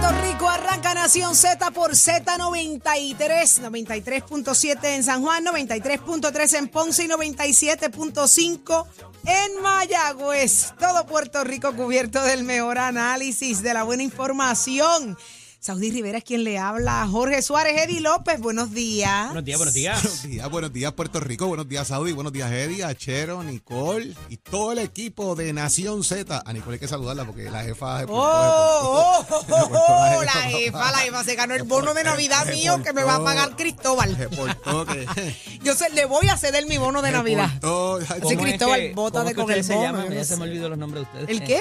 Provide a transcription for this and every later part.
Puerto Rico. Arranca Nación Z por Z93, 93.7 en San Juan, 93.3 en Ponce y 97.5 en Mayagüez. Todo Puerto Rico cubierto del mejor análisis, de la buena información. Saudí Rivera es quien le habla. Jorge Suárez, Eddie López, buenos días. Buenos días, buenos días. Buenos días, buenos días Puerto Rico, buenos días Saudi, buenos días Eddie, Achero, Nicole y todo el equipo de Nación Z. A Nicole hay que saludarla porque la jefa... Oh, oh, oh, oh, la la jefa. jefa, la jefa se ganó el bono de Navidad mío que me va a pagar Cristóbal. Que... Yo se, le voy a ceder mi bono de Navidad. portó, Sí, ¿Cómo es Cristóbal, que- bótate cómo con el bono, llaman? Ya se me olvidó los nombres de ustedes. ¿El qué?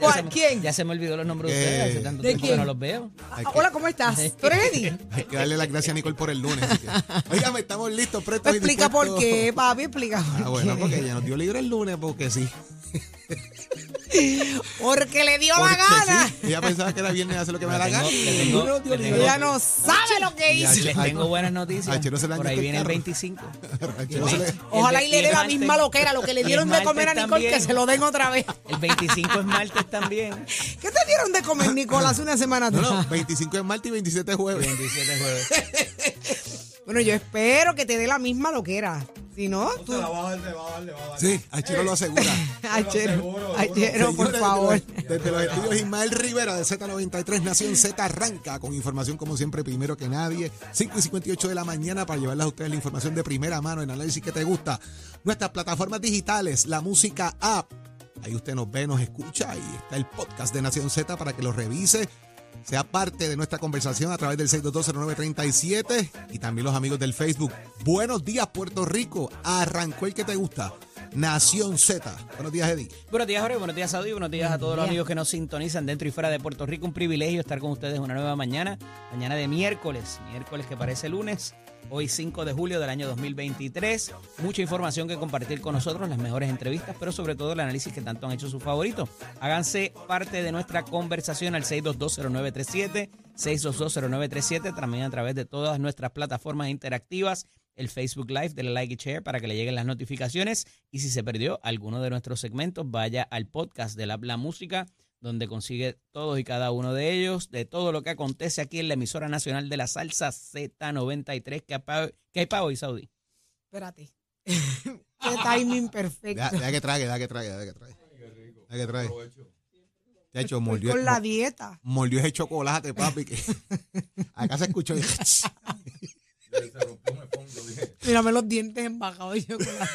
¿Cuál? ¿Quién? Ya se me olvidó los nombres de ustedes. Hace tanto ¿De tiempo quién? que no los veo. Hay que- Hola, ¿cómo estás? ¿Tú eres Eddie? Hay que darle las gracias a Nicole por el lunes. así que- Oígame, estamos listos, prestos y explica por dispuestos. qué, papi, explica por Ah, bueno, qué. porque ella nos dio libre el lunes porque sí. Porque le dio la Porque gana. sí. Ella pensaba que era viernes hace lo que me da la gana. tengo- no tengo- Ella no sabe lo que hizo. Les tengo buenas noticias. Por ahí viene el carro. 25. Ay, Chero se le- Ojalá y le dé la misma loquera, lo que le dieron de comer a Nicole, que se lo den otra vez. El 25 es martes también. ¿Qué te dieron de comer, Nicole, hace una semana No, atrás? no, 25 es martes y 27 es jueves. 27 jueves. Bueno, yo espero que te dé la misma loquera. Si no, tú... Sí, Achero lo asegura. Achero, Achero, por favor. Desde los, desde los estudios Ismael Rivera de Z93 Nación Z arranca con información como siempre primero que nadie. 5 y 58 de la mañana para llevarles a ustedes la información de primera mano en análisis que te gusta. Nuestras plataformas digitales, la música app. Ahí usted nos ve, nos escucha y está el podcast de Nación Z para que lo revise. Sea parte de nuestra conversación a través del 6220937 y también los amigos del Facebook. Buenos días, Puerto Rico. Arrancó el que te gusta. Nación Z. Buenos días, Eddie. Buenos días, Jorge. Buenos días, Saudi. Buenos días a todos los amigos que nos sintonizan dentro y fuera de Puerto Rico. Un privilegio estar con ustedes una nueva mañana. Mañana de miércoles. Miércoles que parece lunes. Hoy 5 de julio del año 2023. Mucha información que compartir con nosotros, las mejores entrevistas, pero sobre todo el análisis que tanto han hecho sus favoritos. Háganse parte de nuestra conversación al 6220937, 6220937, también a través de todas nuestras plataformas interactivas el Facebook Live, denle like y share para que le lleguen las notificaciones. Y si se perdió alguno de nuestros segmentos, vaya al podcast de la música, donde consigue todos y cada uno de ellos, de todo lo que acontece aquí en la emisora nacional de la salsa Z93. ¿Qué, apa- qué hay para hoy, Saudi? Espérate. Qué timing perfecto. Deja, deja que trague, deja que trague, deja que trague. Deja que trague. De hecho, mordió, Con la dieta. mordió ese chocolate, papi. Que acá se escuchó. y- Mírame los dientes embajados de chocolate.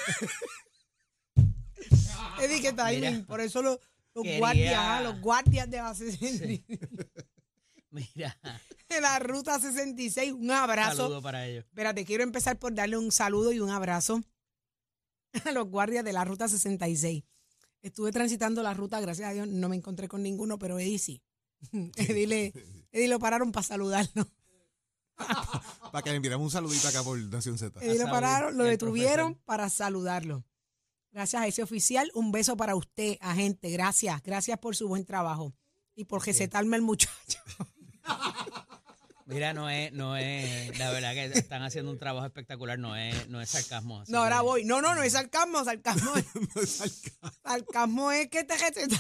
Eddie, qué timing. Mira. Por eso los, los Quería- guardias, los guardias de la 66, Mira, de la ruta 66, un abrazo. saludo para ellos. Espérate, quiero empezar por darle un saludo y un abrazo a los guardias de la ruta 66. Estuve transitando la ruta, gracias a Dios, no me encontré con ninguno, pero Eddie sí. Eddie, le- Eddie lo pararon para saludarlo. Para que le enviemos un saludito acá por Nación Z. Eddie lo pararon, lo detuvieron profesor. para saludarlo. Gracias a ese oficial, un beso para usted, agente. Gracias, gracias por su buen trabajo y por recetarme el muchacho. Mira, no es, no es, la verdad que están haciendo un trabajo espectacular, no es, no es sarcasmo. así No, ahora voy. No, no, no es sarcasmo, sarcasmo es, No es sarcasmo. sarcasmo es que te recetaron.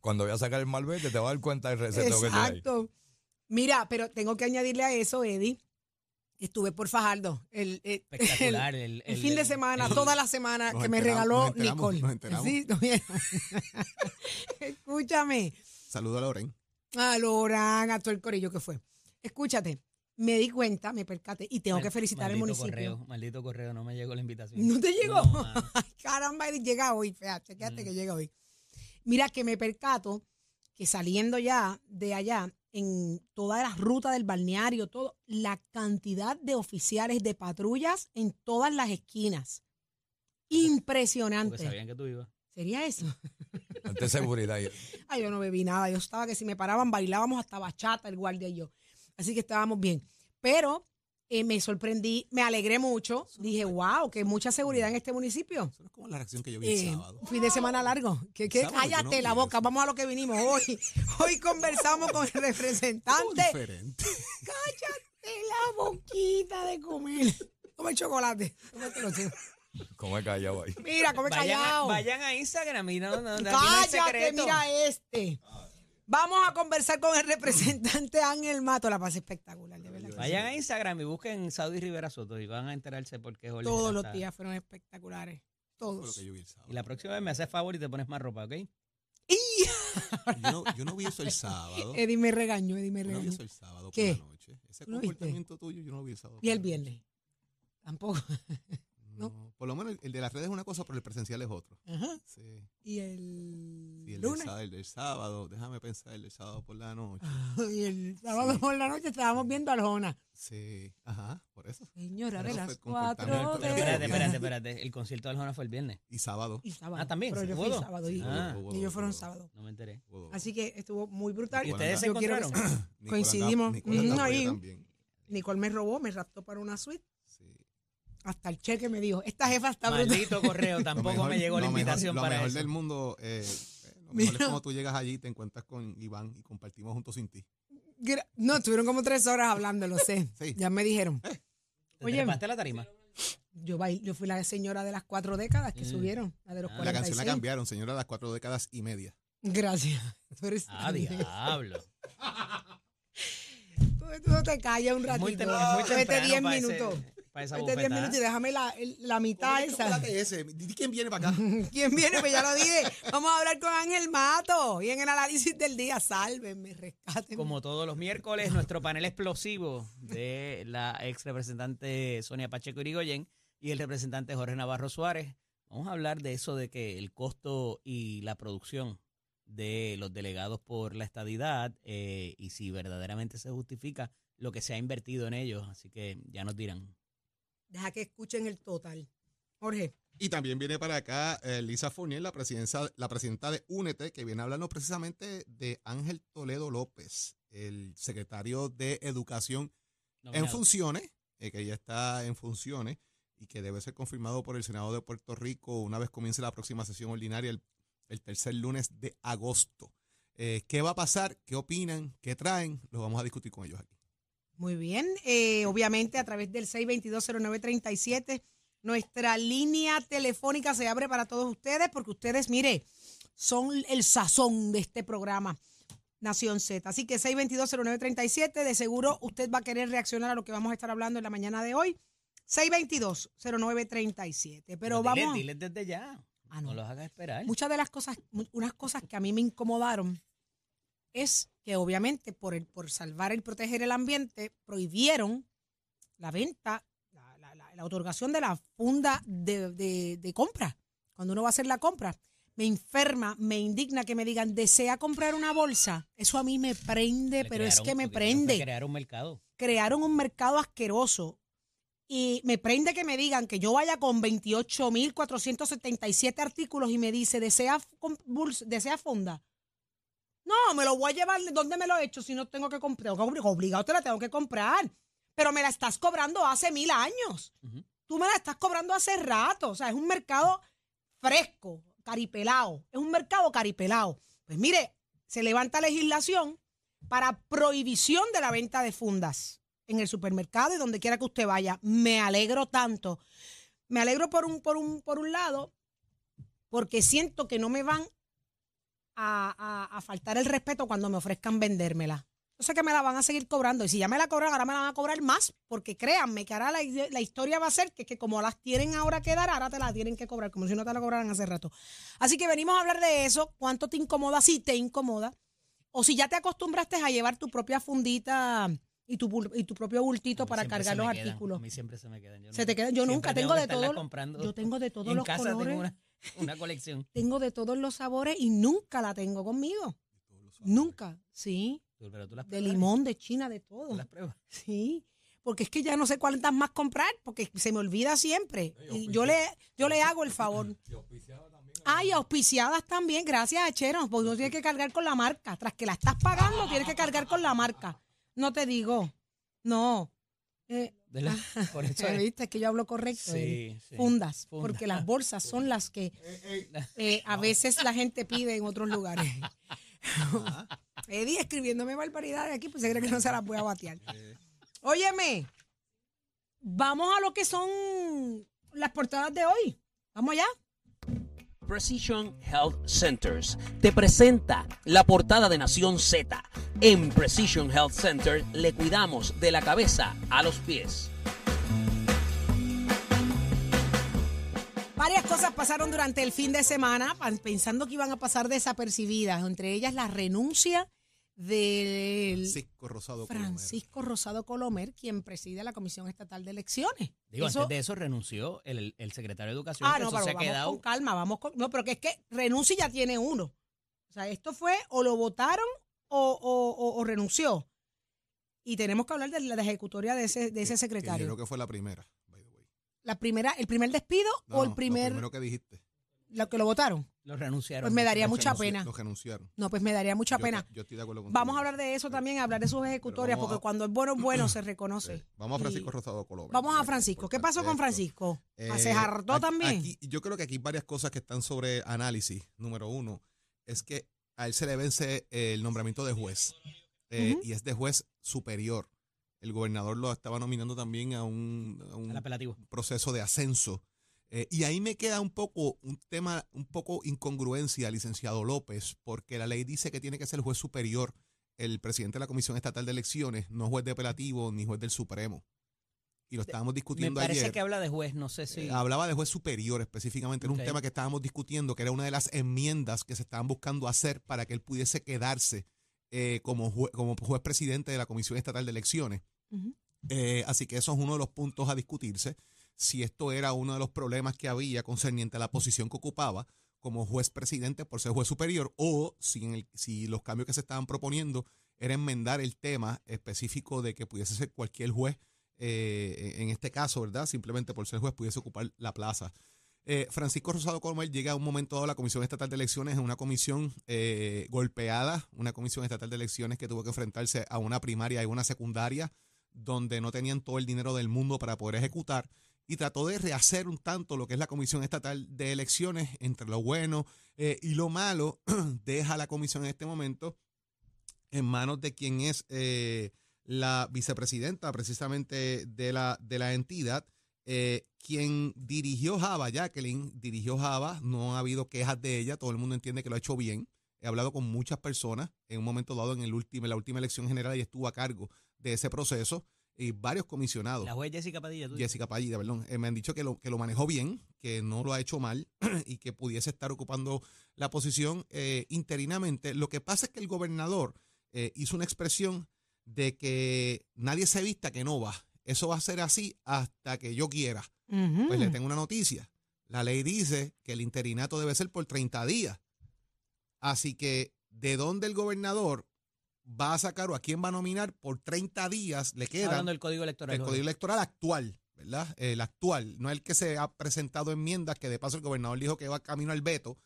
Cuando voy a sacar el malvete te vas a dar cuenta del receteo que tiene ahí. Exacto. Mira, pero tengo que añadirle a eso, Eddie. Estuve por Fajardo el, el- Espectacular. el- El, el el- fin de semana, el- toda la semana que me regaló Nicole. nos enteramos. Sí. Escúchame. Saludo a Loren. A Lorán, a todo el corillo que fue. Escúchate, me di cuenta, me percaté y tengo que felicitar al maldito municipio. Correo, maldito correo, no me llegó la invitación. ¿No te llegó? No. Ay, caramba, llega hoy. Chequeate Mm. que llega hoy. Mira que me percato que saliendo ya de allá, en toda la ruta del balneario, todo, la cantidad de oficiales de patrullas en todas las esquinas. Porque Impresionante. sabían que tú ibas. ¿Sería eso? Ante seguridad. Ay, yo no bebí nada. Yo estaba que si me paraban, bailábamos hasta bachata, el guardia y yo. Así que estábamos bien. Pero eh, me sorprendí, me alegré mucho. Dije, wow, que mucha seguridad en este municipio. Eso no es como la reacción que yo vi el Eh, sábado. fin de semana largo. Que, que cállate no la boca. eso. Vamos a lo que vinimos hoy. Hoy conversamos con el representante. diferente. Cállate la boquita de comer. Come chocolate. Tú. ¿Cómo he callado ahí? Mira, come Vayan a, callado. vayan a Instagram y no, no, aquí no hay Cállate, mira este. Vamos a conversar con el representante Ángel Mato. La paz espectacular, de verdad. Vayan a Instagram y busquen Saudi Rivera Soto y van a enterarse por qué Jorge Todos los está. días fueron espectaculares. Fue lo Todos. que yo vi el sábado. Y la próxima vez me haces favor y te pones más ropa, ¿ok? Yo no, yo no vi eso el sábado. Eddie me regañó, Eddie me Yo no vi regañó. eso el sábado ¿Qué? por la noche. Ese ¿No lo viste? comportamiento tuyo yo no lo vi el sábado. Y por el la viernes. Tampoco. No, por lo menos el, el de las redes es una cosa, pero el presencial es otro. Ajá. Sí. Y el, Sí, el, del lunes. sábado, el del sábado, déjame pensar, el del sábado por la noche. Y el sábado Sí. por la noche estábamos viendo a Arjona. Sí, ajá, por eso. Señora, de las cuatro de espérate, espérate, espérate. El concierto de Aljona fue el viernes. Y sábado. Y sábado. Ah, también, Pero yo ¿hubo fui sábado y, Ah. Y ellos fueron sábado. No me enteré. Así que estuvo muy brutal. ¿Y ustedes se encontraron? coincidimos. Nicole me robó, me raptó para una suite. Hasta el cheque me dijo, esta jefa está brutal. Maldito correo, Lo tampoco mejor- me llegó la lo mejor- invitación lo para mejor eso. del mundo, eh, eh, lo mejor Mira. es cuando tú llegas allí y te encuentras con Iván y compartimos juntos sin ti. No, estuvieron como tres horas hablando, lo sé. Sí. Ya me dijeron. ¿Te Oye, a la tarima? Yo, bail- yo fui la señora de las cuatro décadas que Mm. subieron, la de los Ah. La canción la 46. cambiaron, señora, a las cuatro décadas y media. Gracias. Tú eres Ah, diablo. Tú, tú no te callas un ratito. muy, muy Vete temprano 10 para ese- minutos. Para esa Vete 10 bofetada. minutos y déjame la, el- la mitad esa. Chocolate ese. Di quién viene para acá. ¿Quién viene? Pues ya lo dije. Vamos a hablar con Ángel Mato. Y en el análisis del día, sálvenme, rescátenme. Como todos los miércoles, nuestro panel explosivo de la ex representante Sonia Pacheco Irigoyen y el representante Jorge Navarro Suárez. Vamos a hablar de eso de que el costo y la producción de los delegados por la estadidad eh, y si verdaderamente se justifica lo que se ha invertido en ellos. Así que ya nos dirán. Deja que escuchen el total. Jorge. Y también viene para acá eh, Lisa Fournier, la, presidencia, la presidenta de Únete, que viene a hablarnos precisamente de Ángel Toledo López, el secretario de Educación en funciones, eh, que ya está en funciones y que debe ser confirmado por el Senado de Puerto Rico una vez comience la próxima sesión ordinaria el, el tercer lunes de agosto. Eh, ¿Qué va a pasar? ¿Qué opinan? ¿Qué traen? Lo vamos a discutir con ellos aquí. Muy bien. Eh, obviamente, a través del 6220937, nuestra línea telefónica se abre para todos ustedes, porque ustedes, mire, son el sazón de este programa. Nación Z. Así que 6220937, de seguro usted va a querer reaccionar a lo que vamos a estar hablando en la mañana de hoy. 6220937. Pero diles- vamos. Diles desde ya. Ah, no. no. los hagas esperar. Muchas de las cosas, unas cosas que a mí me incomodaron es que obviamente por, el, por salvar y proteger el ambiente prohibieron la venta, la, la- la- la otorgación de la funda de, de- de compra. Cuando uno va a hacer la compra, me enferma, me indigna que me digan, desea comprar una bolsa. Eso a mí me prende, Le pero es crearon- que me prende Crear un mercado. crearon un mercado asqueroso. Y me prende que me digan que yo vaya con 28.477 artículos y me dice, ¿desea, desea funda? No, me lo voy a llevar. ¿Dónde me lo he hecho si no tengo que comprar? Obli- Obligado te la tengo que comprar. Pero me la estás cobrando hace mil años. Tú me la estás cobrando hace rato. O sea, es un mercado fresco, caripelado. Es un mercado caripelado. Pues mire, se levanta legislación para prohibición de la venta de fundas en el supermercado y donde quiera que usted vaya. Me alegro tanto. Me alegro por un, por un, por un lado, porque siento que no me van a, a- a faltar el respeto cuando me ofrezcan vendérmela. Yo sé que me la van a seguir cobrando. Y si ya me la cobran, ahora me la van a cobrar más. Porque créanme que ahora la, la historia va a ser que, que como las tienen ahora que dar, ahora te la tienen que cobrar, como si no te la cobraran hace rato. Así que venimos a hablar de eso. ¿Cuánto te incomoda? Si te incomoda. O si ya te acostumbraste a llevar tu propia fundita y tu, y tu propio bultito para cargar los quedan, artículos. A mí siempre se me quedan. Yo Se te quedan. Yo nunca tengo de todo. comprando. Yo tengo de todos en los casa colores. tengo una, una colección. Tengo de todos los sabores y nunca la tengo conmigo. Nunca. Sí. Tú- Pero tú las De limón, de China, de todo. las pruebas. Sí. Porque es que ya no sé cuántas más comprar, porque se me olvida siempre. Y yo le, yo le hago el favor. Ah, y auspiciadas también, gracias, Chero. Porque no tienes que cargar con la marca. Tras que la estás pagando, tienes que cargar con la marca. No te digo. No. Eh, ¿Verdad? Por eso es. ¿Viste? Es que yo hablo correcto. Sí, eh. sí. Fundas, porque las bolsas son las que eh, a veces la gente pide en otros lugares. Eddie escribiéndome barbaridades aquí, pues se cree que no se las voy a batear. Óyeme, vamos a lo que son las portadas de hoy. Vamos allá. Precision Health Centers te presenta la portada de Nación Z. En Precision Health Center le cuidamos de la cabeza a los pies. Varias cosas pasaron durante el fin de semana, pensando que iban a pasar desapercibidas, entre ellas la renuncia del Francisco Rosado Colomer. Francisco Rosado Colomer, quien preside la Comisión Estatal de Elecciones. Digo, Eso- antes de eso renunció el, el secretario de Educación. ah, que no, eso pero se ha vamos quedado. con calma, vamos con... No, pero que es que renuncia y ya tiene uno. O sea, esto fue o lo votaron o, o- o- o renunció. Y tenemos que hablar de la ejecutoria de ese, de ese Que secretario. yo creo que fue la primera, by the way. La primera, ¿El primer despido No, o el no, primer... Lo primero que dijiste. Lo que lo votaron? Lo renunciaron. Pues me daría Lo mucha pena. Lo renunciaron. No, pues me daría mucha Yo- pena. Yo estoy de acuerdo contigo. Vamos a hablar de eso también, hablar de sus ejecutorias, a- porque cuando es bueno, es bueno, se reconoce. Vamos a Francisco Y- Rosado Colomer. Vamos a. Francisco. ¿Qué pasó con. Francisco? Ah, ¿Se Eh, hartó aquí- también? aquí- yo creo que aquí hay varias cosas que están sobre análisis. Número uno, es que a él se le vence el nombramiento de juez. eh. Y es de juez superior. El gobernador lo estaba nominando también a un, a proceso de ascenso. Eh, y ahí me queda un poco un tema, un poco incongruencia, licenciado López, porque la ley dice que tiene que ser juez superior el presidente de la Comisión Estatal de Elecciones, no juez de apelativo ni juez del Supremo. Y lo estábamos Me discutiendo parece ayer. que habla de juez, no sé si. Eh, Hablaba de juez superior específicamente, era Ok. un tema que estábamos discutiendo, que era una de las enmiendas que se estaban buscando hacer para que él pudiese quedarse eh, como, jue- como juez presidente de la Comisión Estatal de Elecciones. Eh, así que eso es uno de los puntos a discutirse. Si esto era uno de los problemas que había concerniente a la posición que ocupaba como juez presidente por ser juez superior, o si, en el- si los cambios que se estaban proponiendo era enmendar el tema específico de que pudiese ser cualquier juez, eh, en este caso, ¿verdad? Simplemente por ser juez pudiese ocupar la plaza. Eh, Francisco Rosado Comer llega a un momento dado a la Comisión Estatal de Elecciones, una comisión eh, golpeada, una comisión estatal de elecciones que tuvo que enfrentarse a una primaria y una secundaria donde no tenían todo el dinero del mundo para poder ejecutar y trató de rehacer un tanto lo que es la Comisión Estatal de Elecciones entre lo bueno eh, y lo malo, deja la comisión en este momento en manos de quien es eh, la vicepresidenta precisamente de la, de la entidad, eh, quien dirigió Java, Jacqueline, dirigió Java, no ha habido quejas de ella, todo el mundo entiende que lo ha hecho bien. He hablado con muchas personas en un momento dado en, el último, en la última elección general y estuvo a cargo de ese proceso y varios comisionados. La juez Jessica Padilla. ¿tú? Jessica Pallida, perdón, eh, me han dicho que lo, que lo manejó bien, que no lo ha hecho mal y que pudiese estar ocupando la posición eh, interinamente. Lo que pasa es que el gobernador eh, hizo una expresión de que nadie se vista que no va. Eso va a ser así hasta que yo quiera. Pues le tengo una noticia. La ley dice que el interinato debe ser por 30 días. Así que, ¿de dónde el gobernador va a sacar o a quién va a nominar por 30 días? Le queda hablando del código electoral. el código electoral actual, ¿verdad? El actual, no el que se ha presentado enmiendas, que de paso el gobernador dijo que va camino al veto,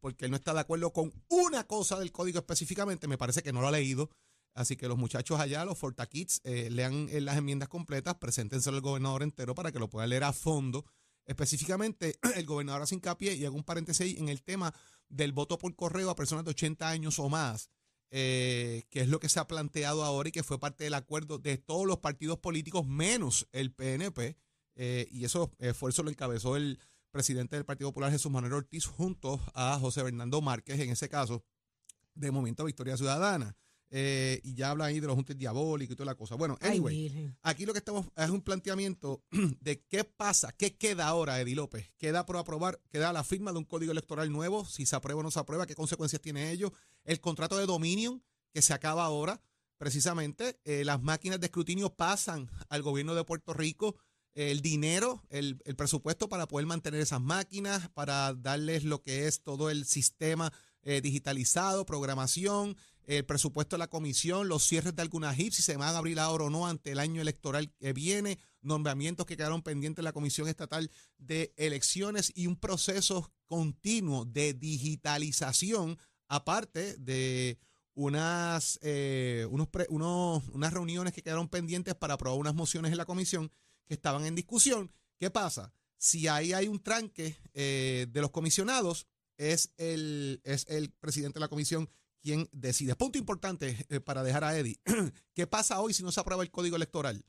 porque él no está de acuerdo con una cosa del código específicamente, me parece que no lo ha leído. Así que los muchachos allá, los Fortakids, eh, lean eh, las enmiendas completas, preséntenselo al gobernador entero para que lo puedan leer a fondo. Específicamente, el gobernador hace hincapié, y hago un paréntesis ahí, en el tema del voto por correo a personas de 80 años o más, eh, que es lo que se ha planteado ahora y que fue parte del acuerdo de todos los partidos políticos menos el PNP. eh, y eso esfuerzo lo encabezó el presidente del Partido Popular, Jesús Manuel Ortiz, junto a José Bernardo Márquez, en ese caso, de Movimiento Victoria Ciudadana. Eh, y ya hablan ahí de los juntes diabólicos y toda la cosa. Bueno, Ay, anyway, aquí lo que estamos es un planteamiento de qué pasa, qué queda ahora, Eddie López. Queda por aprobar, queda la firma de un código electoral nuevo, si se aprueba o no se aprueba, qué consecuencias tiene ello. El contrato de Dominion, que se acaba ahora, precisamente, eh, las máquinas de escrutinio pasan al gobierno de Puerto Rico. El dinero, el, el presupuesto para poder mantener esas máquinas, para darles lo que es todo el sistema eh, digitalizado, programación, el presupuesto de la comisión, los cierres de algunas HIP, si se van a abrir ahora o no ante el año electoral que viene, nombramientos que quedaron pendientes en la Comisión Estatal de Elecciones y un proceso continuo de digitalización, aparte de unas, eh, unos pre- unos- unas reuniones que quedaron pendientes para aprobar unas mociones en la comisión que estaban en discusión. ¿Qué pasa? Si ahí hay un tranque eh, de los comisionados, es el, es el presidente de la comisión quien decide. Punto importante eh, para dejar a Eddie. ¿Qué pasa hoy si no se aprueba el código electoral?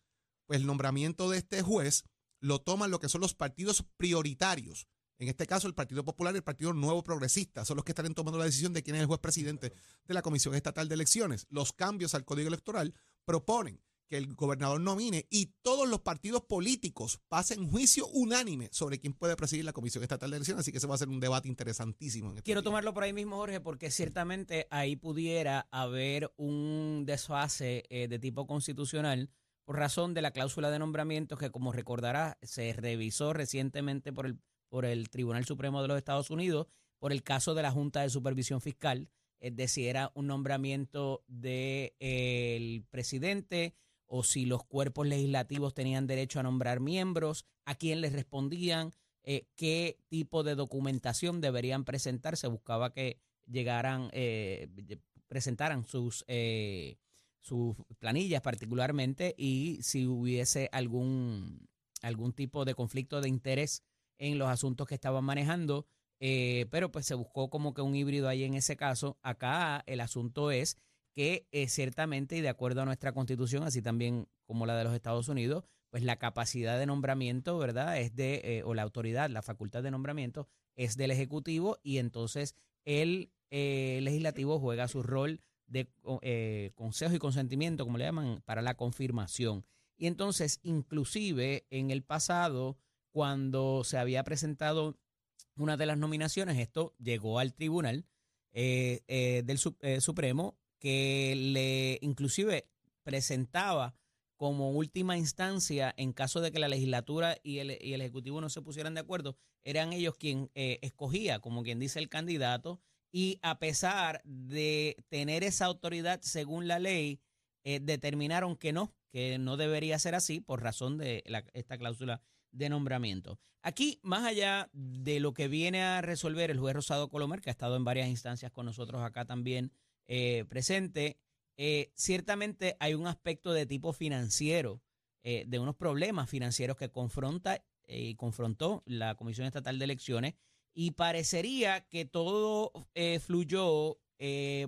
Pues el nombramiento de este juez lo toman lo que son los partidos prioritarios. En este caso, el Partido Popular y el Partido Nuevo Progresista son los que estarán tomando la decisión de quién es el juez presidente de la Comisión Estatal de Elecciones. Los cambios al código electoral proponen que el gobernador nomine y todos los partidos políticos pasen juicio unánime sobre quién puede presidir la Comisión Estatal de Elecciones. Así que ese va a ser un debate interesantísimo. En este Quiero día. tomarlo por ahí mismo, Jorge, porque ciertamente ahí pudiera haber un desfase eh, de tipo constitucional por razón de la cláusula de nombramientos que, como recordará, se revisó recientemente por el, por el Tribunal Supremo de los Estados Unidos por el caso de la Junta de Supervisión Fiscal, es de si era un nombramiento del presidente o si los cuerpos legislativos tenían derecho a nombrar miembros, a quién les respondían, eh, qué tipo de documentación deberían presentar. Se buscaba que llegaran, eh, presentaran sus, eh, sus planillas particularmente y si hubiese algún, algún tipo de conflicto de interés en los asuntos que estaban manejando. eh, pero pues se buscó como que un híbrido ahí en ese caso. Acá el asunto es que eh, ciertamente y de acuerdo a nuestra constitución, así también como la de los Estados Unidos, pues la capacidad de nombramiento, ¿verdad? Es de, eh, o la autoridad, la facultad de nombramiento es del Ejecutivo y entonces el eh, legislativo juega su rol de eh, consejo y consentimiento, como le llaman, para la confirmación. Y entonces, inclusive en el pasado, cuando se había presentado una de las nominaciones, esto llegó al tribunal del Su- Supremo, que le inclusive presentaba como última instancia, en caso de que la legislatura y el, y el Ejecutivo no se pusieran de acuerdo, eran ellos quien eh, escogía, como quien dice, el candidato, y a pesar de tener esa autoridad según la ley, eh, determinaron que no, que no debería ser así por razón de la- esta cláusula de nombramiento. Aquí, más allá de lo que viene a resolver el juez Rosado Colomer, que ha estado en varias instancias con nosotros acá también eh, presente, eh, ciertamente hay un aspecto de tipo financiero, eh, de unos problemas financieros que confronta eh, y confrontó la Comisión Estatal de Elecciones y parecería que todo fluyó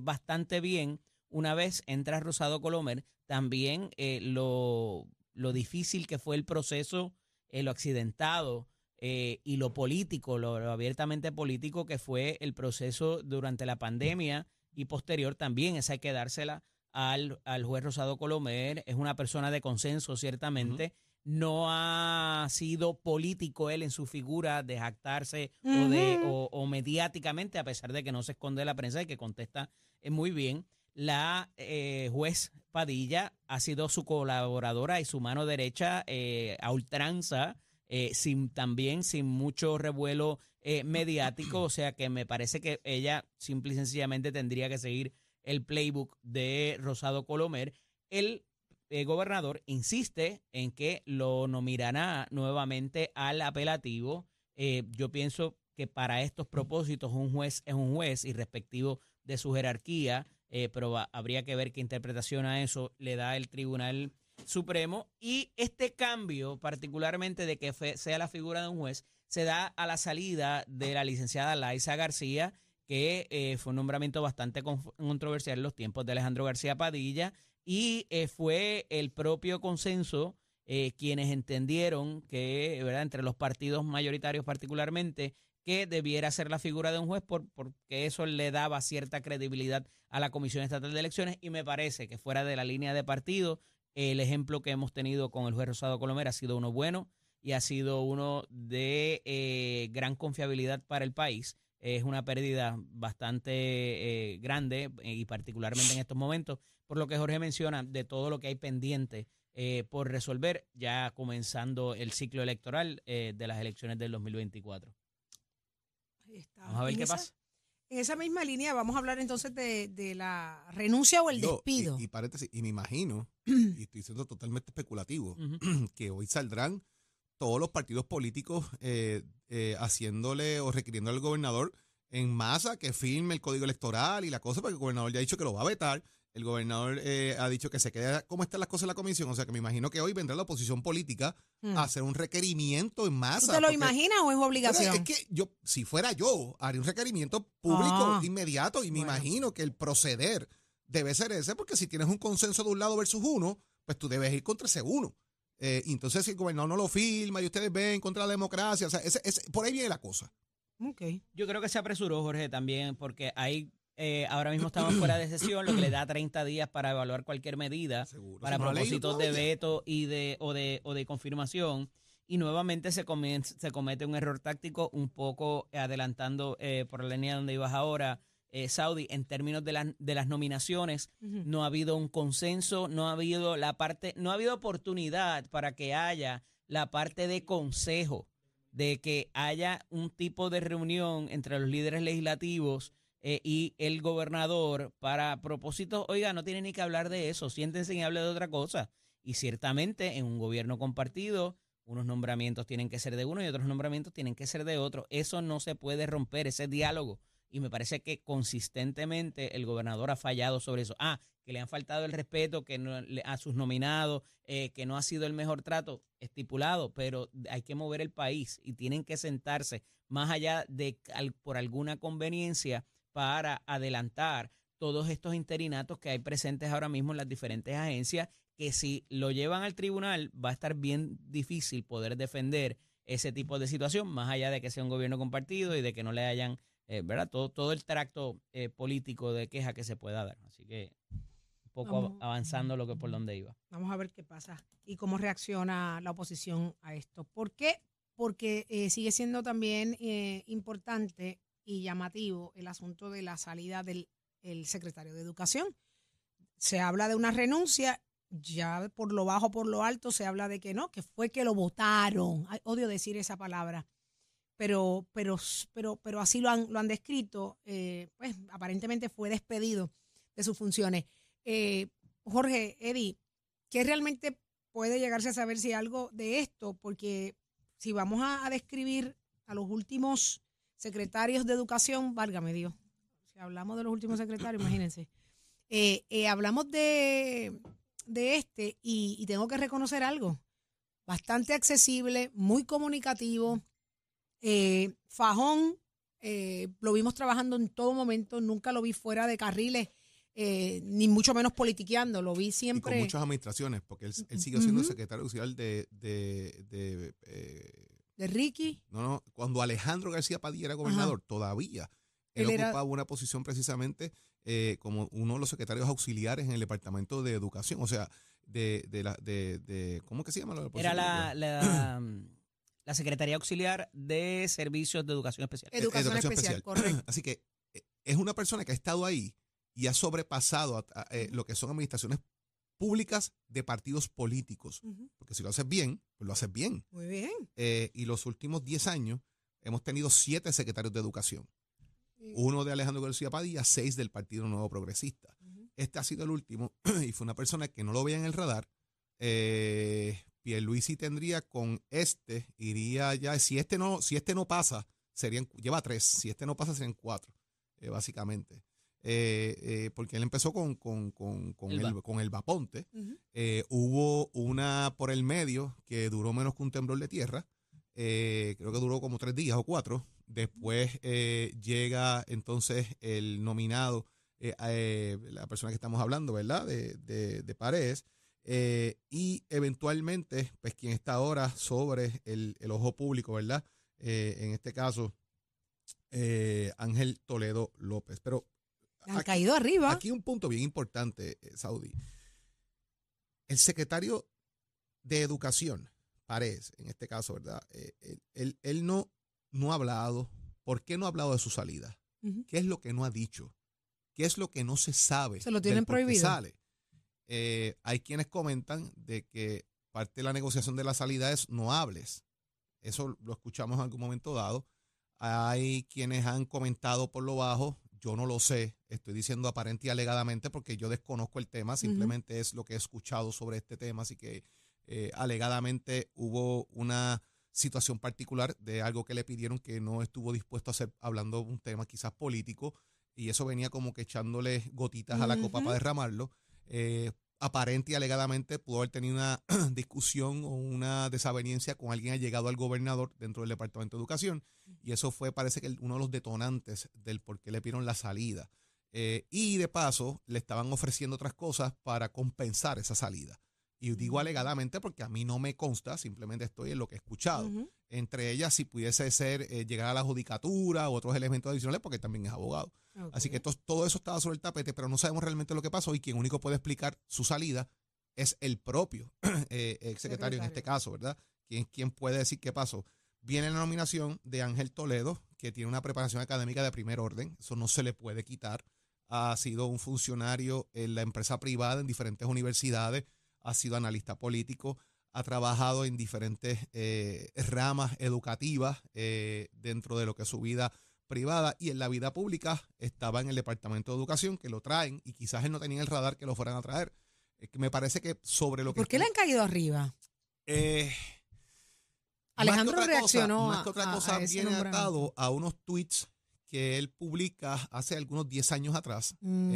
bastante bien una vez entra Rosado Colomer. También lo, lo difícil que fue el proceso, lo accidentado y lo político, lo abiertamente político que fue el proceso durante la pandemia y posterior también, esa hay que dársela al, al juez Rosado Colomer, es una persona de consenso ciertamente, no ha sido político él en su figura de jactarse o, de, o, o mediáticamente, a pesar de que no se esconde de la prensa y que contesta eh, muy bien. La eh, juez Padilla ha sido su colaboradora y su mano derecha eh, a ultranza, eh, sin, también sin mucho revuelo eh, mediático, o sea que me parece que ella simple y sencillamente tendría que seguir el playbook de Rosado Colomer. El eh, gobernador insiste en que lo nominará nuevamente al apelativo. Eh, yo pienso que para estos propósitos un juez es un juez y respectivo de su jerarquía, pero habría que ver qué interpretación a eso le da el Tribunal Supremo. Y este cambio, particularmente de que sea la figura de un juez, se da a la salida de la licenciada Laisa García, que eh, fue un nombramiento bastante controversial en los tiempos de Alejandro García Padilla, y eh, fue el propio consenso eh, quienes entendieron que, ¿verdad? entre los partidos mayoritarios particularmente, que debiera ser la figura de un juez por, porque eso le daba cierta credibilidad a la Comisión Estatal de Elecciones y me parece que fuera de la línea de partido, el ejemplo que hemos tenido con el juez Rosado Colomera ha sido uno bueno y ha sido uno de eh, gran confiabilidad para el país. Es una pérdida bastante eh, grande y particularmente en estos momentos, por lo que Jorge menciona, de todo lo que hay pendiente eh, por resolver, ya comenzando el ciclo electoral de las elecciones del 2024. Vamos a ver qué pasa. En esa misma línea vamos a hablar entonces de, la renuncia o el despido. Y, y me imagino, y estoy siendo totalmente especulativo, que hoy saldrán todos los partidos políticos eh, eh, haciéndole o requiriendo al gobernador en masa que firme el código electoral y la cosa, porque el gobernador ya ha dicho que lo va a vetar. El gobernador eh, ha dicho que se queda como están las cosas en la comisión. O sea que me imagino que hoy vendrá la oposición política a hmm. hacer un requerimiento en masa. ¿Tú te lo imaginas o es obligación? Es que yo, si fuera yo, haría un requerimiento público ah. inmediato y me imagino que el proceder debe ser ese, porque si tienes un consenso de un lado versus uno, pues tú debes ir contra ese uno. Eh, entonces, si el gobernador no lo firma y ustedes ven contra la democracia, o sea, ese, por ahí viene la cosa. Okay. Yo creo que se apresuró, Jorge, también, porque hay eh, ahora mismo estamos fuera de sesión, lo que le da 30 días para evaluar cualquier medida para propósitos de veto y de o, de o de confirmación. Y nuevamente se, se comete un error táctico, un poco adelantando eh, por la línea donde ibas ahora, eh, Saudi, en términos de, de las nominaciones. No ha habido un consenso, no ha habido la parte, no ha habido oportunidad para que haya la parte de consejo, de que haya un tipo de reunión entre los líderes legislativos eh, y el gobernador para propósitos, oiga, no tiene ni que hablar de eso, siéntense y hable de otra cosa. Y ciertamente en un gobierno compartido, unos nombramientos tienen que ser de uno y otros nombramientos tienen que ser de otro. Eso no se puede romper, ese diálogo. Y me parece que consistentemente el gobernador ha fallado sobre eso. Ah, que le han faltado el respeto que no, a sus nominados, eh, que no ha sido el mejor trato estipulado, pero hay que mover el país y tienen que sentarse más allá de por alguna conveniencia para adelantar todos estos interinatos que hay presentes ahora mismo en las diferentes agencias, que si lo llevan al tribunal va a estar bien difícil poder defender ese tipo de situación, más allá de que sea un gobierno compartido y de que no le hayan, eh, ¿verdad? Todo, todo el tracto eh, político de queja que se pueda dar. Así que un poco avanzando lo que por donde iba. Vamos a ver qué pasa y cómo reacciona la oposición a esto. ¿Por qué? Porque eh, sigue siendo también importante y llamativo el asunto de la salida del secretario de Educación. Se habla de una renuncia, ya por lo bajo, por lo alto, se habla de que no, que fue que lo votaron. odio decir esa palabra, pero, pero, pero, pero así lo han, lo han descrito. Eh, pues aparentemente fue despedido de sus funciones. Eh, Jorge, Eddie, ¿qué realmente puede llegarse a saber si algo de esto? Porque si vamos a describir a los últimos secretarios de educación, válgame Dios. Si hablamos de los últimos secretarios, imagínense. Eh, eh, hablamos de, este y, tengo que reconocer algo. Bastante accesible, muy comunicativo. Eh, fajón, lo vimos trabajando en todo momento, nunca lo vi fuera de carriles. ni mucho menos politiqueando, lo vi siempre. Y con muchas administraciones, porque él, sigue siendo secretario auxiliar de, ¿De Ricky? No, no. Cuando Alejandro García Padilla era gobernador, todavía. Él, ocupaba una posición precisamente eh, como uno de los secretarios auxiliares en el Departamento de Educación. O sea, de, de la, de, de ¿cómo que se llama? La era la, la, la, Secretaría Auxiliar de Servicios de Educación Especial. Educación, especial, correcto. Así que eh, es una persona que ha estado ahí y ha sobrepasado eh, lo que son administraciones públicas de partidos políticos. Porque si lo haces bien, pues lo haces bien. Muy bien. Eh, y los últimos 10 años hemos tenido siete secretarios de educación. Uno de Alejandro García Padilla, seis del Partido Nuevo Progresista. Este ha sido el último y fue una persona que no lo veía en el radar. Eh, Pierluisi tendría con este, iría ya, si este no, si este no pasa, serían, lleva tres, si este no pasa serían cuatro, eh, básicamente. Eh, eh, porque él empezó con, con, con, con el, con el Vaponte. Eh, hubo una por el medio que duró menos que un temblor de tierra. creo que duró como tres días o cuatro. Después llega entonces el nominado, la persona que estamos hablando, ¿verdad? De, de, de Paredes. Y eventualmente, pues quien está ahora sobre el, el ojo público, ¿verdad? en este caso, eh, Ángel Toledo López. Pero Han aquí- caído arriba. Aquí un punto bien importante, eh, Saudi. El secretario de Educación, Paredes, en este caso, ¿verdad? Eh, él, él- él no, no ha hablado. ¿Por qué no ha hablado de su salida? ¿Qué es lo que no ha dicho? ¿Qué es lo que no se sabe? Se lo tienen prohibido. sale? Eh, hay quienes comentan de que parte de la negociación de la salida es no hables. Eso lo escuchamos en algún momento dado. Hay quienes han comentado por lo bajo, yo no lo sé, estoy diciendo aparente y alegadamente porque yo desconozco el tema, simplemente es lo que he escuchado sobre este tema, así que eh, alegadamente hubo una situación particular de algo que le pidieron que no estuvo dispuesto a hacer, hablando de un tema quizás político, y eso venía como que echándole gotitas a la copa para derramarlo. Eh, aparente y alegadamente pudo haber tenido una discusión o una desaveniencia con alguien llegado al gobernador dentro del Departamento de Educación y eso fue parece que uno de los detonantes del por qué le pidieron la salida. Eh, y de paso le estaban ofreciendo otras cosas para compensar esa salida. Y digo alegadamente porque a mí no me consta, simplemente estoy en lo que he escuchado. Entre ellas, si pudiese ser eh, llegar a la judicatura u otros elementos adicionales, porque también es abogado. Así que todo eso estaba sobre el tapete, pero no sabemos realmente lo que pasó y quien único puede explicar su salida es el propio eh, ex secretario en este caso, ¿verdad? ¿Quién, ¿Quién puede decir qué pasó? Viene la nominación de Ángel Toledo, que tiene una preparación académica de primer orden, eso no se le puede quitar. Ha sido un funcionario en la empresa privada en diferentes universidades, ha sido analista político, ha trabajado en diferentes eh, ramas educativas eh, dentro de lo que es su vida privada y en la vida pública estaba en el Departamento de Educación, que lo traen y quizás él no tenía en el radar que lo fueran a traer. Eh, que me parece que sobre lo que... ¿Por qué le han caído arriba? Eh, Alejandro más que otra reaccionó cosa, más a- que otra a- cosa a viene atado a unos tweets que él publica hace algunos 10 años atrás, Mm.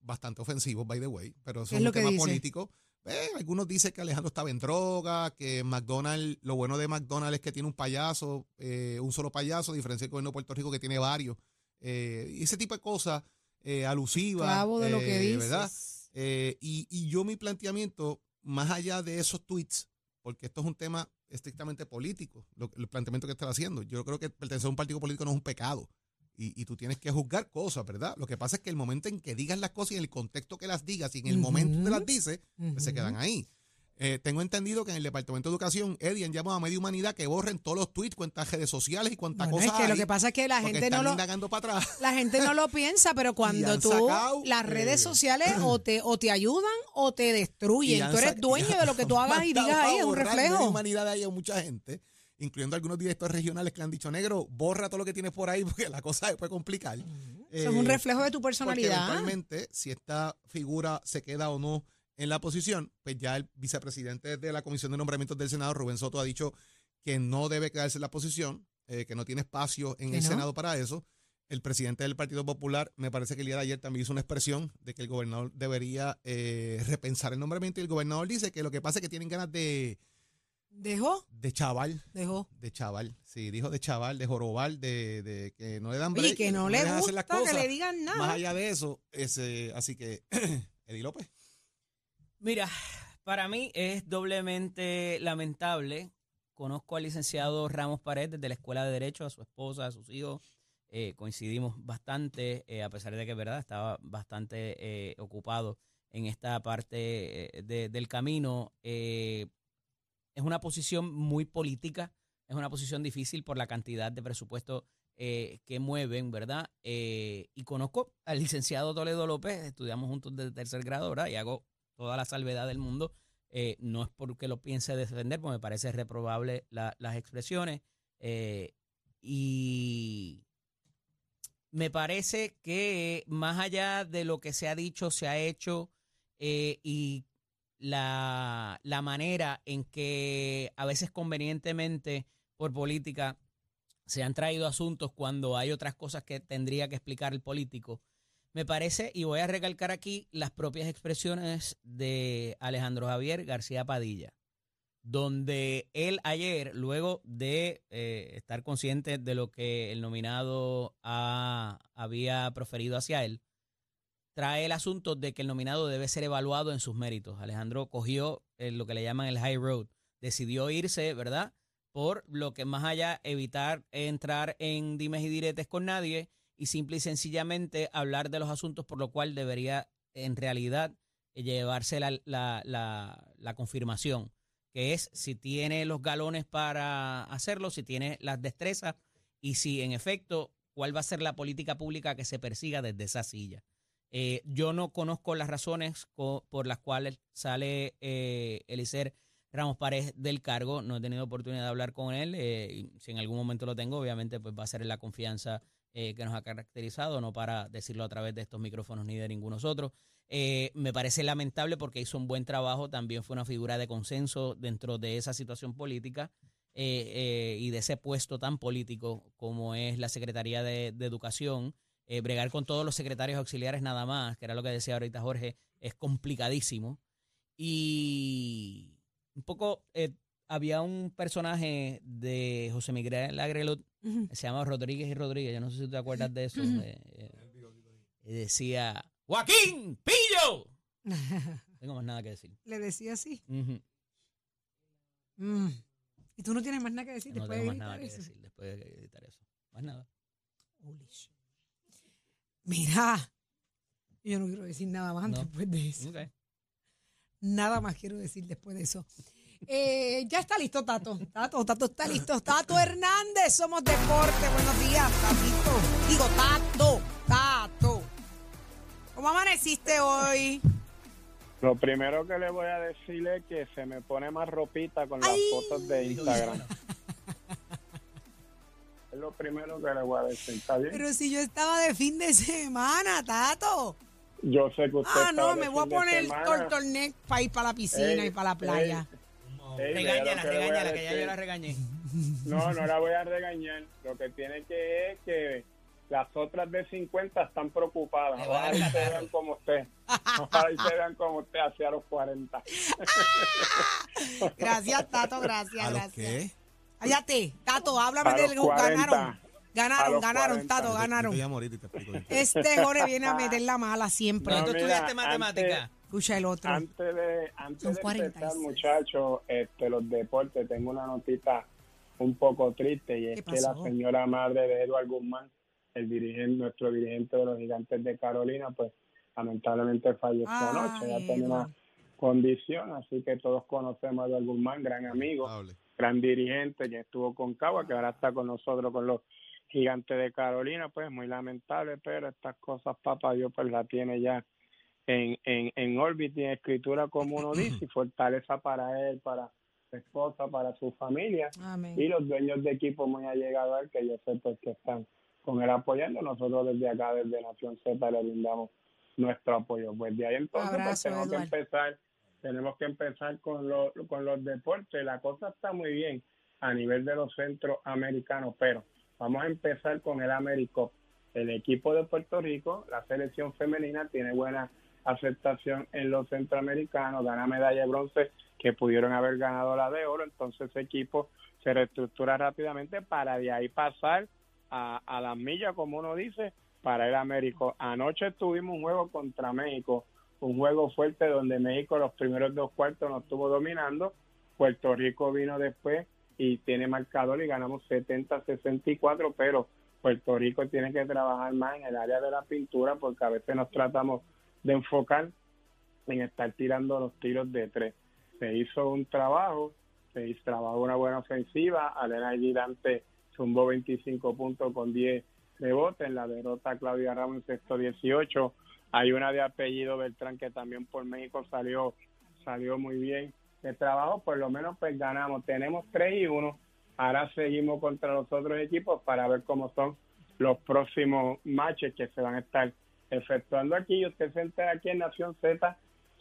bastante ofensivos, by the way, pero eso ¿Qué es lo un que tema dice? político. Eh, algunos dicen que Alejandro estaba en droga, que McDonald's, lo bueno de McDonald's es que tiene un payaso, eh, un solo payaso, a diferencia del gobierno de Puerto Rico que tiene varios. Eh, y ese tipo de cosas alusivas. Clavo de lo que dices. ¿verdad? Y, y yo mi planteamiento, más allá de esos tweets, porque esto es un tema estrictamente político, lo- el planteamiento que estás haciendo. Yo creo que pertenecer a un partido político no es un pecado. Y, y tú tienes que juzgar cosas, ¿verdad? Lo que pasa es que el momento en que digas las cosas y en el contexto que las digas y en el momento que las dices, pues se quedan ahí. Eh, tengo entendido que en el Departamento de Educación, Eddie han llamado a Media Humanidad que borren todos los tweets, cuentas redes sociales y cuantas Bueno, es cosas que lo hay, que pasa es que la porque gente no lo, para atrás. la gente no lo piensa, pero cuando tú sacado, las redes eh, sociales o te o te ayudan o te destruyen. Tú eres dueño de lo que tú hagas y digas ahí, es un borrar Media reflejo. humanidad ahí a mucha gente, incluyendo algunos directores regionales que le han dicho, negro, borra todo lo que tienes por ahí porque la cosa se puede complicar. Eso es un Eh, reflejo de tu Porque personalidad. eventualmente, si esta figura se queda o no en la posición, pues ya el vicepresidente de la Comisión de Nombramientos del Senado, Rubén Soto, ha dicho que no debe quedarse en la posición, eh, que no tiene espacio en ¿Que el no? Senado para eso. El presidente del Partido Popular, me parece que el día de ayer también hizo una expresión de que el gobernador debería eh, repensar el nombramiento y el gobernador dice que lo que pasa es que tienen ganas de, Dejó, de chaval, dejó. de chaval, sí, dijo de chaval, de jorobar, de, de que no le dan Oye, break, que no le gusta las que cosas. le digan Más nada. allá de eso, ese, así que, Eddie López. Mira, para mí es doblemente lamentable. Conozco al licenciado Ramos Pared desde la Escuela de Derecho, a su esposa, a sus hijos. Eh, coincidimos bastante, eh, a pesar de que, verdad, estaba bastante eh, ocupado en esta parte de- del camino. Es una posición muy política, es una posición difícil por la cantidad de presupuesto que mueven, ¿verdad? Y conozco al licenciado Toledo López, estudiamos juntos desde tercer grado, ¿verdad? Y hago toda la salvedad del mundo. Eh, no es porque lo piense defender, porque me parece reprobable la- las expresiones. Eh, y me parece que más allá de lo que se ha dicho, se ha hecho eh, y la, la manera en que a veces convenientemente por política se han traído asuntos cuando hay otras cosas que tendría que explicar el político. Me parece, y voy a recalcar aquí las propias expresiones de Alejandro Javier García Padilla, donde él ayer, luego de eh, estar consciente de lo que el nominado ha- había proferido hacia él, trae el asunto de que el nominado debe ser evaluado en sus méritos. Alejandro cogió eh, lo que le llaman el high road, decidió irse, ¿verdad? por lo que más allá evitar entrar en dimes y diretes con nadie y simple y sencillamente hablar de los asuntos por lo cual debería en realidad llevarse la, la, la, confirmación, que es si tiene los galones para hacerlo, si tiene las destrezas y si en efecto cuál va a ser la política pública que se persiga desde esa silla. Eh, yo no conozco las razones co- por las cuales sale eh, Elicer Ramos Párez del cargo. No he tenido oportunidad de hablar con él. eh, si en algún momento lo tengo, obviamente pues va a ser la confianza eh, que nos ha caracterizado, no para decirlo a través de estos micrófonos ni de ningunos otros. Eh, me parece lamentable porque hizo un buen trabajo, también fue una figura de consenso dentro de esa situación política eh, eh, y de ese puesto tan político como es la Secretaría de, de Educación. Eh, bregar con todos los secretarios auxiliares nada más, que era lo que decía ahorita Jorge, es complicadísimo. Y un poco, había un personaje de José Miguel Agrelot, Ujú. se llama Rodríguez y Rodríguez, yo no sé si te acuerdas de eso. Eh, eh, y decía, Joaquín, pillo. No tengo más nada que decir. Le decía así. Mm. Y tú no tienes más nada que decir No después tengo de más nada que eso. decir después de editar eso. Más nada. Holy shit. Mira, yo no quiero decir nada más No. después de eso. Nada más quiero decir después de eso. Eh, ya está listo, Tato. Tato, Tato está listo. Tato Hernández, somos deporte. Buenos días, Tatito. Digo, Tato, Tato. ¿Cómo amaneciste hoy? Lo primero que le voy a decir es que se me pone más ropita con las Ay. fotos de Instagram. Es lo primero que le voy a decir, ¿está bien? Pero si yo estaba de fin de semana, Tato. Yo sé que usted Ah, no, me voy a poner el turtleneck para ir para la piscina Ey, y para la playa. Ey, ey, Regáñala, regáñala, que ya yo la regañé. No, no la voy a regañar. Lo que tiene que es que las otras de 50 están preocupadas. Ojalá y se vean como usted. Ojalá y se vean como usted hacia los 40. Gracias, Tato, gracias, ¿A gracias. qué? Cállate, Tato, háblame del los 40. ganaron. Ganaron, ganaron, 40. Tato, te ganaron. ahorita y te explico bien. Este Jorge viene a meter la mala siempre. Pero tú No, mira, estudiaste matemática. antes- Escucha el otro. Antes de, antes de 46. empezar, muchachos, este, los deportes, tengo una notita un poco triste y es ¿Qué que la señora madre de Eduardo Guzmán, el dirigente, nuestro dirigente de los gigantes de Carolina, pues lamentablemente falleció Ay, anoche. Ya tenía una condición, así que todos conocemos a Eduardo Guzmán, gran amigo, Hable. gran dirigente, que estuvo con Cagua, que ahora está con nosotros con los gigantes de Carolina, pues muy lamentable, pero estas cosas, papá Dios, pues la tiene ya en, en, en órbita y en escritura, como uno dice, y fortaleza para él, para su esposa, para su familia, Amén. y los dueños de equipo muy allegados a él, que yo sé pues que están con él apoyando, nosotros desde acá, desde Nación Z, le brindamos nuestro apoyo. Pues de ahí entonces pues, tenemos que empezar, tenemos que empezar con los, con los deportes. La cosa está muy bien a nivel de los centros americanos, pero vamos a empezar con el Americop. El equipo de Puerto Rico, la selección femenina, tiene buena aceptación en los centroamericanos, gana medalla de bronce que pudieron haber ganado la de oro, entonces ese equipo se reestructura rápidamente para de ahí pasar a, a las millas, como uno dice, para el Américo. Anoche tuvimos un juego contra México, un juego fuerte donde México los primeros dos cuartos nos estuvo dominando, Puerto Rico vino después y tiene marcador y ganamos 70-64, pero Puerto Rico tiene que trabajar más en el área de la pintura porque a veces nos tratamos de enfocar en estar tirando los tiros de tres. Se hizo un trabajo, se hizo trabajó una buena ofensiva, Alena Girante zumbó 25 puntos con 10 rebotes, en la derrota Claudia Ramos en sexto 18, hay una de apellido Beltrán que también por México salió salió muy bien de trabajo, por lo menos pues ganamos, tenemos 3 y 1, ahora seguimos contra los otros equipos para ver cómo son los próximos matches que se van a estar efectuando aquí y usted se entera aquí en Nación Z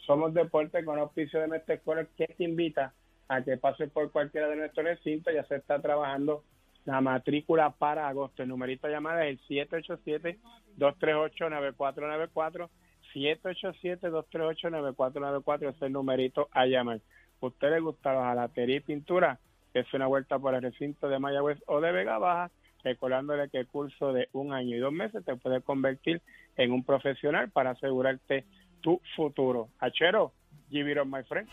somos deporte con auspicio de Mestre que te invita a que pase por cualquiera de nuestros recintos. Ya se está trabajando la matrícula para agosto. El numerito de llamada es el 787-238-9494. 787-238-9494 es el numerito a llamar. ¿Usted le gusta la jalatería y pintura? Es una vuelta por el recinto de Mayagüez o de Vega Baja, recordándole que el curso de un año y dos meses te puede convertir en un profesional para asegurarte tu futuro. Achero, give it my friend.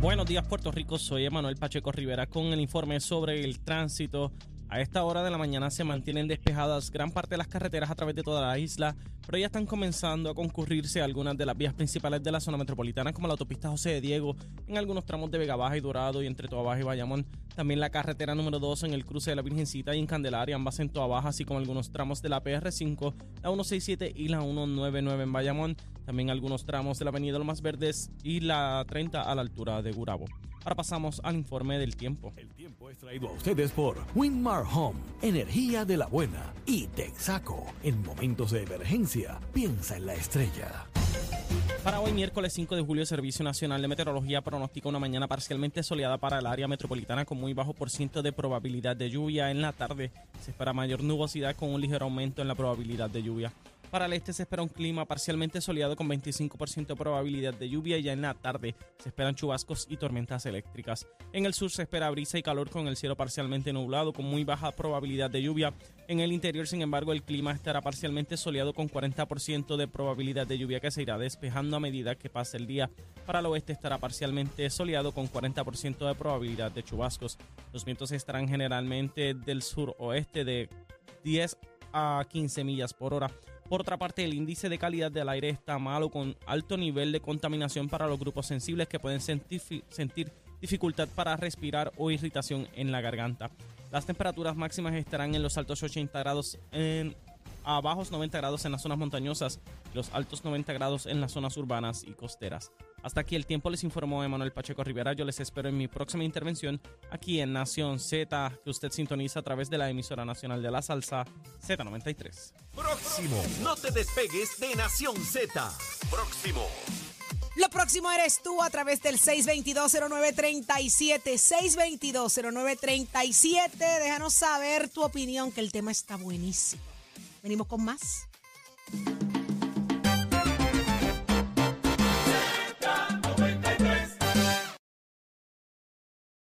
Buenos días Puerto Rico, soy Emanuel Pacheco Rivera con el informe sobre el tránsito. A esta hora de la mañana se mantienen despejadas gran parte de las carreteras a través de toda la isla, pero ya están comenzando a concurrirse algunas de las vías principales de la zona metropolitana, como la autopista José de Diego, en algunos tramos de Vega Baja y Dorado y entre Toa Baja y Bayamón. También la carretera número 2 en el cruce de la Virgencita y en Candelaria, ambas en Toa así como algunos tramos de la PR5, la 167 y la 199 en Bayamón. También algunos tramos de la Avenida Los Más Verdes y la 30 a la altura de Gurabo. Ahora pasamos al informe del tiempo. El tiempo es traído a ustedes por Winmar Home, energía de la buena. Y Texaco, en momentos de emergencia, piensa en la estrella. Para hoy, miércoles 5 de julio, el Servicio Nacional de Meteorología pronostica una mañana parcialmente soleada para el área metropolitana con muy bajo por ciento de probabilidad de lluvia. En la tarde se espera mayor nubosidad con un ligero aumento en la probabilidad de lluvia. Para el este se espera un clima parcialmente soleado con 25% de probabilidad de lluvia y ya en la tarde se esperan chubascos y tormentas eléctricas. En el sur se espera brisa y calor con el cielo parcialmente nublado con muy baja probabilidad de lluvia. En el interior, sin embargo, el clima estará parcialmente soleado con 40% de probabilidad de lluvia que se irá despejando a medida que pase el día. Para el oeste estará parcialmente soleado con 40% de probabilidad de chubascos. Los vientos estarán generalmente del sur oeste de 10 a 15 millas por hora. Por otra parte, el índice de calidad del aire está malo con alto nivel de contaminación para los grupos sensibles que pueden sentir, dificultad para respirar o irritación en la garganta. Las temperaturas máximas estarán en los altos 80 grados en a bajos 90 grados en las zonas montañosas y los altos 90 grados en las zonas urbanas y costeras. Hasta aquí el tiempo les informó Emanuel Pacheco Rivera. Yo les espero en mi próxima intervención aquí en Nación Z, que usted sintoniza a través de la emisora nacional de la salsa Z93. Próximo. No te despegues de Nación Z. Próximo. Lo próximo eres tú a través del 6220937, 6220937. Déjanos saber tu opinión, que el tema está buenísimo. Venimos con más.